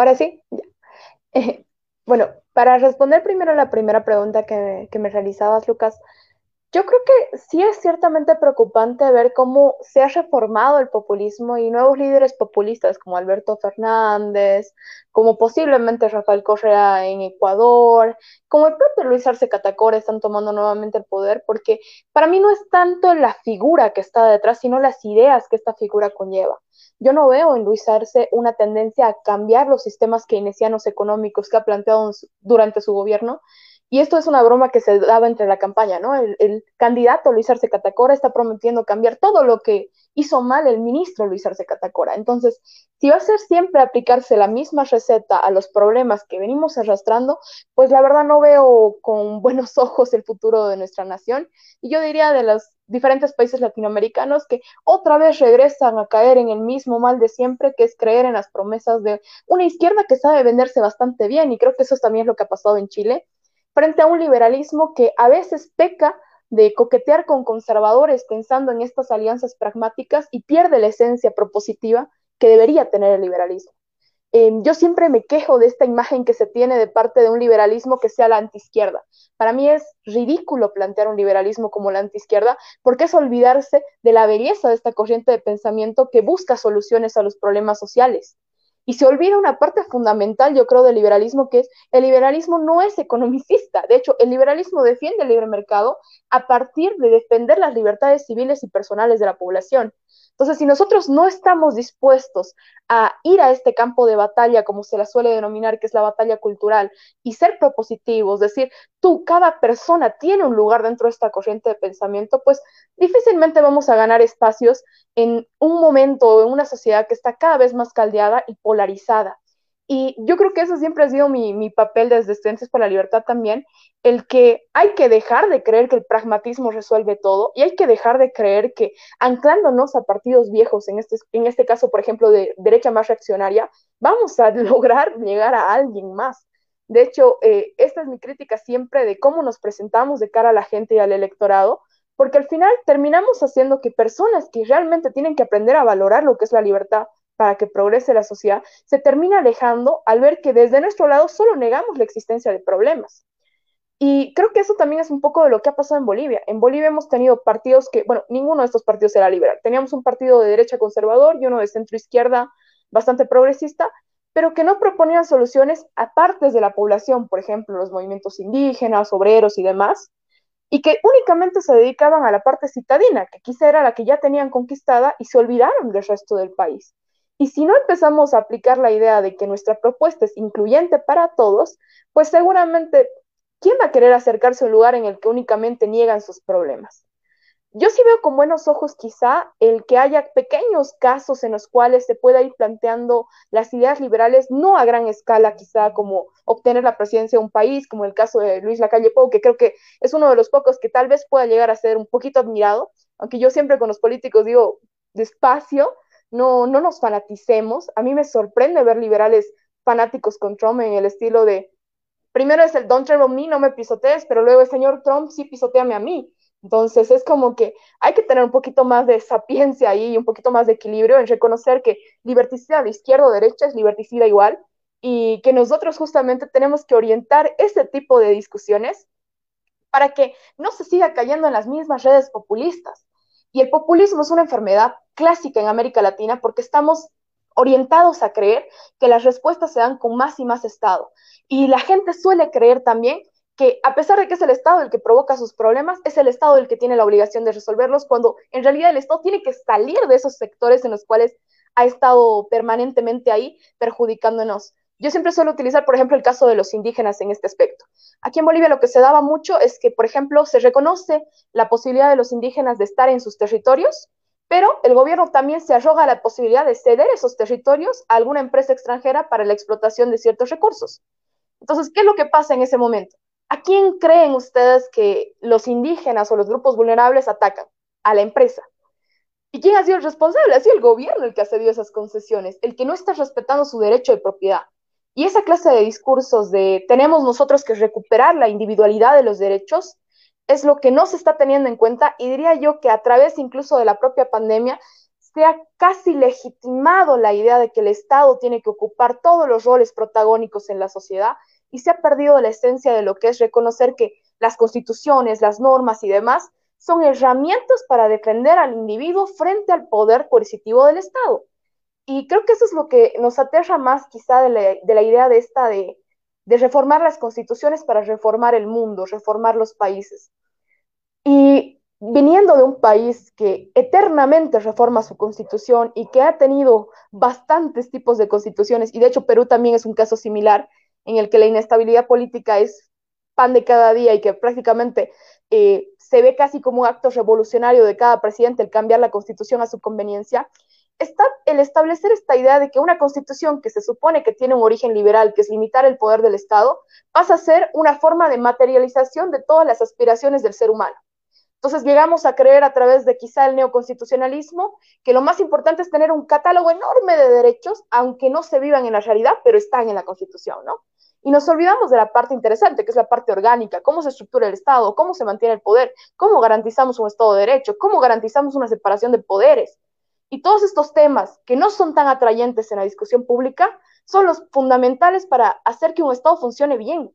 Ahora sí, ya. Eh, bueno, para responder primero la primera pregunta que, que me realizabas, Lucas, yo creo que sí es ciertamente preocupante ver cómo se ha reformado el populismo y nuevos líderes populistas como Alberto Fernández, como posiblemente Rafael Correa en Ecuador, como el propio Luis Arce Catacora están tomando nuevamente el poder, porque para mí no es tanto la figura que está detrás, sino las ideas que esta figura conlleva. Yo no veo en Luis Arce una tendencia a cambiar los sistemas keynesianos económicos que ha planteado durante su gobierno, y esto es una broma que se daba entre la campaña, ¿no? El, candidato Luis Arce Catacora está prometiendo cambiar todo lo que hizo mal el ministro Luis Arce Catacora. Entonces, si va a ser siempre aplicarse la misma receta a los problemas que venimos arrastrando, pues la verdad no veo con buenos ojos el futuro de nuestra nación. Y yo diría de los diferentes países latinoamericanos que otra vez regresan a caer en el mismo mal de siempre, que es creer en las promesas de una izquierda que sabe venderse bastante bien. Y creo que eso también es lo que ha pasado en Chile frente a un liberalismo que a veces peca de coquetear con conservadores pensando en estas alianzas pragmáticas y pierde la esencia propositiva que debería tener el liberalismo. Em, yo siempre me quejo de esta imagen que se tiene de parte de un liberalismo que sea la antiizquierda. Para mí es ridículo plantear un liberalismo como la antiizquierda porque es olvidarse de la belleza de esta corriente de pensamiento que busca soluciones a los problemas sociales. Y se olvida una parte fundamental, yo creo, del liberalismo, que es el liberalismo no es economicista. De hecho, el liberalismo defiende el libre mercado a partir de defender las libertades civiles y personales de la población. Entonces, si nosotros no estamos dispuestos a ir a este campo de batalla, como se la suele denominar, que es la batalla cultural, y ser propositivos, decir, tú, cada persona tiene un lugar dentro de esta corriente de pensamiento, pues difícilmente vamos a ganar espacios en un momento o en una sociedad que está cada vez más caldeada y polarizada. Y yo creo que eso siempre ha sido mi, mi papel desde Estudiantes por la Libertad también, el que hay que dejar de creer que el pragmatismo resuelve todo y hay que dejar de creer que anclándonos a partidos viejos, en este, en este caso, por ejemplo, de derecha más reaccionaria, vamos a lograr llegar a alguien más. De hecho, eh, esta es mi crítica siempre de cómo nos presentamos de cara a la gente y al electorado, porque al final terminamos haciendo que personas que realmente tienen que aprender a valorar lo que es la libertad, para que progrese la sociedad, se termina alejando al ver que desde nuestro lado solo negamos la existencia de problemas. Y creo que eso también es un poco de lo que ha pasado en Bolivia. En Bolivia hemos tenido partidos que, bueno, ninguno de estos partidos era liberal. Teníamos un partido de derecha conservador y uno de centro izquierda bastante progresista, pero que no proponían soluciones aparte de la población, por ejemplo, los movimientos indígenas, obreros y demás, y que únicamente se dedicaban a la parte citadina, que quizá era la que ya tenían conquistada y se olvidaron del resto del país. Y si no empezamos a aplicar la idea de que nuestra propuesta es incluyente para todos, pues seguramente, ¿quién va a querer acercarse a un lugar en el que únicamente niegan sus problemas? Yo sí veo con buenos ojos quizá el que haya pequeños casos en los cuales se pueda ir planteando las ideas liberales, no a gran escala quizá como obtener la presidencia de un país, como el caso de Luis Lacalle Pou, que creo que es uno de los pocos que tal vez pueda llegar a ser un poquito admirado, aunque yo siempre con los políticos digo despacio, no, no nos fanaticemos. A mí me sorprende ver liberales fanáticos con Trump en el estilo de, primero es el don't tread me, no me pisotees, pero luego el señor Trump sí pisoteame a mí. Entonces es como que hay que tener un poquito más de sapiencia ahí y un poquito más de equilibrio en reconocer que liberticida de izquierda o derecha es liberticida igual y que nosotros justamente tenemos que orientar ese tipo de discusiones para que no se siga cayendo en las mismas redes populistas. Y el populismo es una enfermedad clásica en América Latina porque estamos orientados a creer que las respuestas se dan con más y más Estado. Y la gente suele creer también que a pesar de que es el Estado el que provoca sus problemas, es el Estado el que tiene la obligación de resolverlos, cuando en realidad el Estado tiene que salir de esos sectores en los cuales ha estado permanentemente ahí perjudicándonos. Yo siempre suelo utilizar, por ejemplo, el caso de los indígenas en este aspecto. Aquí en Bolivia lo que se daba mucho es que, por ejemplo, se reconoce la posibilidad de los indígenas de estar en sus territorios, pero el gobierno también se arroga la posibilidad de ceder esos territorios a alguna empresa extranjera para la explotación de ciertos recursos. Entonces, ¿qué es lo que pasa en ese momento? ¿A quién creen ustedes que los indígenas o los grupos vulnerables atacan? A la empresa. ¿Y quién ha sido el responsable? Ha sido el gobierno el que ha cedido esas concesiones, el que no está respetando su derecho de propiedad. Y esa clase de discursos de tenemos nosotros que recuperar la individualidad de los derechos es lo que no se está teniendo en cuenta y diría yo que a través incluso de la propia pandemia se ha casi legitimado la idea de que el Estado tiene que ocupar todos los roles protagónicos en la sociedad y se ha perdido la esencia de lo que es reconocer que las constituciones, las normas y demás son herramientas para defender al individuo frente al poder coercitivo del Estado. Y creo que eso es lo que nos aterra más quizá de la, idea de esta de, de reformar las constituciones para reformar el mundo, reformar los países. Y viniendo de un país que eternamente reforma su constitución y que ha tenido bastantes tipos de constituciones, y de hecho Perú también es un caso similar, en el que la inestabilidad política es pan de cada día y que prácticamente eh, se ve casi como un acto revolucionario de cada presidente el cambiar la constitución a su conveniencia, está el establecer esta idea de que una constitución que se supone que tiene un origen liberal, que es limitar el poder del Estado, pasa a ser una forma de materialización de todas las aspiraciones del ser humano. Entonces llegamos a creer a través de quizá el neoconstitucionalismo que lo más importante es tener un catálogo enorme de derechos, aunque no se vivan en la realidad, pero están en la Constitución, ¿no? Y nos olvidamos de la parte interesante, que es la parte orgánica, cómo se estructura el Estado, cómo se mantiene el poder, cómo garantizamos un Estado de Derecho, cómo garantizamos una separación de poderes. Y todos estos temas que no son tan atrayentes en la discusión pública son los fundamentales para hacer que un Estado funcione bien.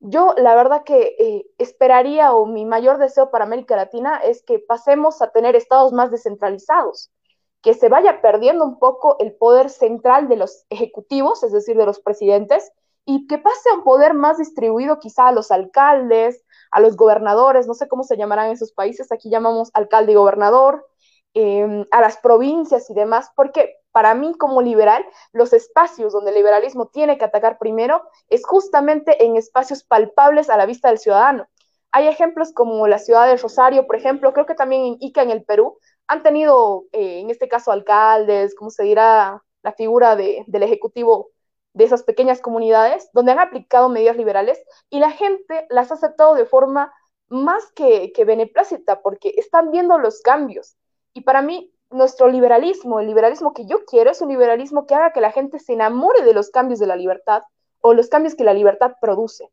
Yo la verdad que eh, esperaría o mi mayor deseo para América Latina es que pasemos a tener estados más descentralizados, que se vaya perdiendo un poco el poder central de los ejecutivos, es decir, de los presidentes, y que pase a un poder más distribuido quizá a los alcaldes, a los gobernadores, no sé cómo se llamarán en esos países, aquí llamamos alcalde y gobernador, em, a las provincias y demás, porque para mí como liberal, los espacios donde el liberalismo tiene que atacar primero es justamente en espacios palpables a la vista del ciudadano. Hay ejemplos como la ciudad de Rosario, por ejemplo, creo que también en Ica, en el Perú, han tenido, eh, en este caso, alcaldes, como se dirá, la figura del Ejecutivo de esas pequeñas comunidades donde han aplicado medidas liberales y la gente las ha aceptado de forma más que, que beneplácita porque están viendo los cambios. Y para mí, nuestro liberalismo, el liberalismo que yo quiero, es un liberalismo que haga que la gente se enamore de los cambios de la libertad o los cambios que la libertad produce.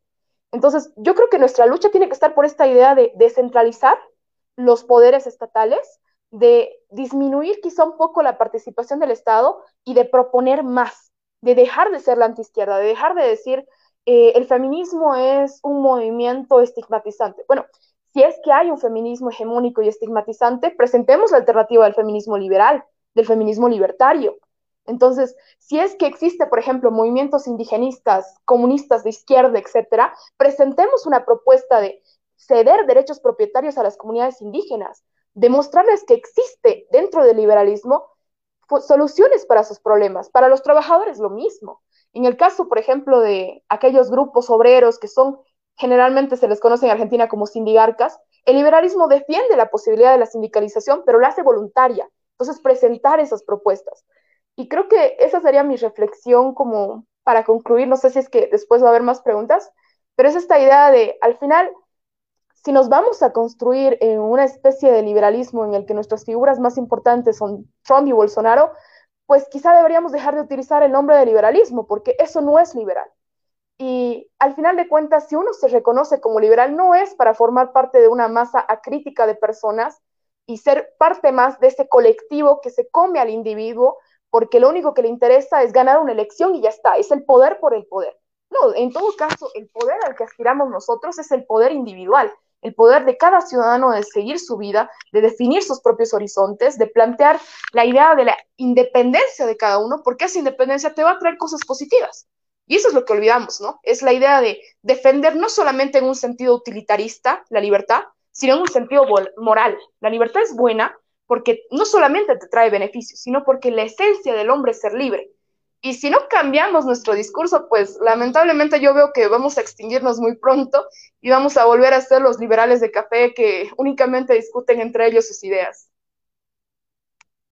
Entonces, yo creo que nuestra lucha tiene que estar por esta idea de descentralizar los poderes estatales, de disminuir quizá un poco la participación del Estado y de proponer más de dejar de ser la antiizquierda, de dejar de decir eh, el feminismo es un movimiento estigmatizante. Bueno, si es que hay un feminismo hegemónico y estigmatizante, presentemos la alternativa del feminismo liberal, del feminismo libertario. Entonces, si es que existe, por ejemplo, movimientos indigenistas, comunistas de izquierda, etcétera, presentemos una propuesta de ceder derechos propietarios a las comunidades indígenas, demostrarles que existe dentro del liberalismo soluciones para sus problemas. Para los trabajadores lo mismo. En el caso, por ejemplo, de aquellos grupos obreros que son generalmente se les conoce en Argentina como sindigarcas, el liberalismo defiende la posibilidad de la sindicalización, pero la hace voluntaria. Entonces, presentar esas propuestas. Y creo que esa sería mi reflexión como para concluir. No sé si es que después va a haber más preguntas, pero es esta idea de, al final, si nos vamos a construir en una especie de liberalismo en el que nuestras figuras más importantes son Trump y Bolsonaro, pues quizá deberíamos dejar de utilizar el nombre de liberalismo, porque eso no es liberal. Y al final de cuentas, si uno se reconoce como liberal, no es para formar parte de una masa acrítica de personas y ser parte más de ese colectivo que se come al individuo, porque lo único que le interesa es ganar una elección y ya está, es el poder por el poder. No, en todo caso, el poder al que aspiramos nosotros es el poder individual, el poder de cada ciudadano de seguir su vida, de definir sus propios horizontes, de plantear la idea de la independencia de cada uno, porque esa independencia te va a traer cosas positivas. Y eso es lo que olvidamos, ¿no? Es la idea de defender no solamente en un sentido utilitarista la libertad, sino en un sentido moral. La libertad es buena porque no solamente te trae beneficios, sino porque la esencia del hombre es ser libre. Y si no cambiamos nuestro discurso, pues lamentablemente yo veo que vamos a extinguirnos muy pronto y vamos a volver a ser los liberales de café que únicamente discuten entre ellos sus ideas.